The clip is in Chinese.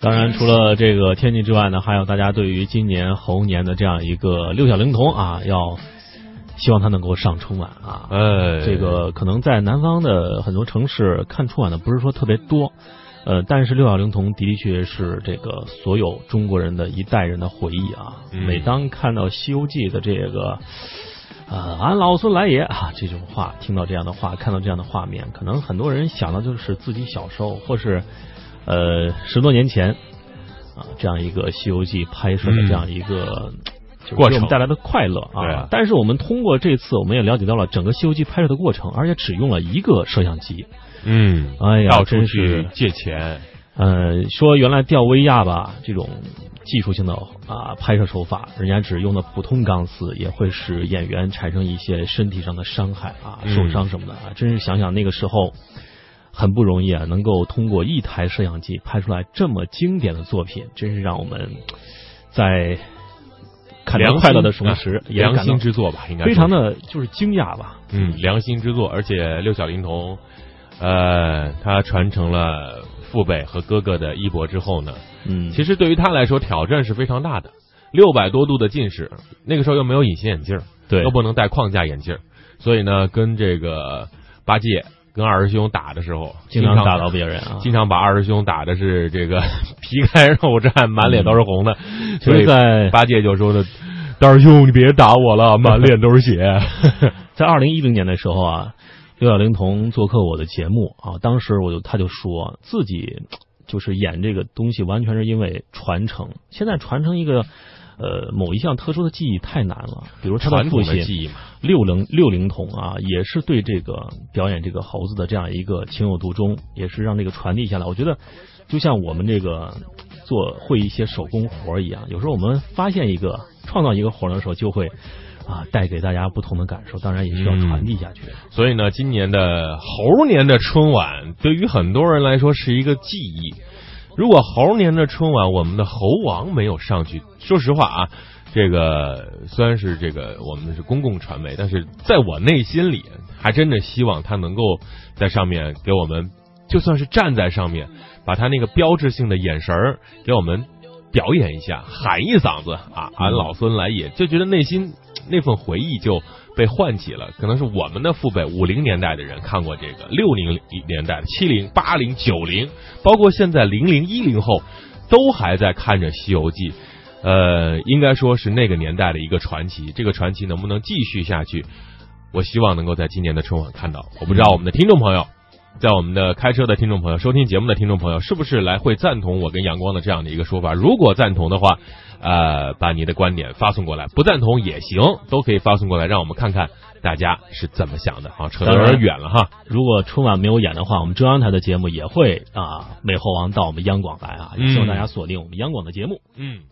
当然，除了这个天气之外呢，还有大家对于今年猴年的这样一个六小龄童啊，要希望他能够上春晚啊。哎，这个可能在南方的很多城市看春晚的不是说特别多，呃，但是六小龄童的的确是这个所有中国人的一代人的回忆啊。嗯每当看到《西游记》的这个。呃，俺老孙来也啊！这种话，听到这样的话，看到这样的画面，可能很多人想到就是自己小时候，或是呃十多年前啊，这样一个《西游记》拍摄的这样一个、就是过程带来的快乐啊。但是我们通过这次，我们也了解到了整个《西游记》拍摄的过程，而且只用了一个摄像机。嗯，哎呀，到处真去是借钱，呃，说原来吊威亚吧这种技术性的啊拍摄手法，人家只用的普通钢丝，也会使演员产生一些身体上的伤害啊、嗯受伤什么的啊。真是想想那个时候很不容易啊，能够通过一台摄像机拍出来这么经典的作品，真是让我们在看良心到快乐的同时，啊良心之作吧，应该非常的就是惊讶吧。嗯，良心之作，而且六小龄童，呃，他传承了父辈和哥哥的衣钵之后呢，嗯，其实对于他来说挑战是非常大的。六百多度的近视，那个时候又没有隐形眼镜，对又不能戴框架眼镜，所以呢，跟这个八戒跟二师兄打的时候，经常打到别人啊。经常把二师兄打的是这个 皮开肉绽，满脸都是红的。其所以在八戒就说的：“大师兄，你别打我了，满脸都是血。在二零一零年的时候啊，六小龄童做客我的节目啊，当时我就他就说自己就是演这个东西，完全是因为传承。现在传承一个呃某一项特殊的技艺太难了，比如”他的传父亲统的记忆嘛，六龄六龄童啊，也是对这个表演这个猴子的这样一个情有独钟，也是让这个传递下来。我觉得就像我们这个做会一些手工活儿一样，有时候我们发现一个创造一个活儿的时候，就会啊带给大家不同的感受，当然也需要传递下去。所以呢，今年的猴年的春晚对于很多人来说是一个记忆。如果猴年的春晚我们的猴王没有上去，说实话啊，这个虽然是这个我们是公共传媒，但是在我内心里还真的希望他能够在上面给我们，就算是站在上面，把他那个标志性的眼神儿给我们表演一下，喊一嗓子啊，俺老孙来也，就觉得内心那份回忆就被唤起了。可能是我们的父辈五零年代的人看过这个，六零年代的、七零、八零、九零，包括现在零零一零后，都还在看着《西游记》。呃，应该说是那个年代的一个传奇。这个传奇能不能继续下去？我希望能够在今年的春晚看到。我不知道我们的听众朋友，在我们的开车的听众朋友、收听节目的听众朋友，是不是来会赞同我跟阳光的这样的一个说法？如果赞同的话，呃，把你的观点发送过来；不赞同也行，都可以发送过来，让我们看看大家是怎么想的。啊，扯得有点远了哈。如果春晚没有演的话，我们中央台的节目也会啊，美猴王到我们央广来啊，也希望大家锁定我们央广的节目。嗯。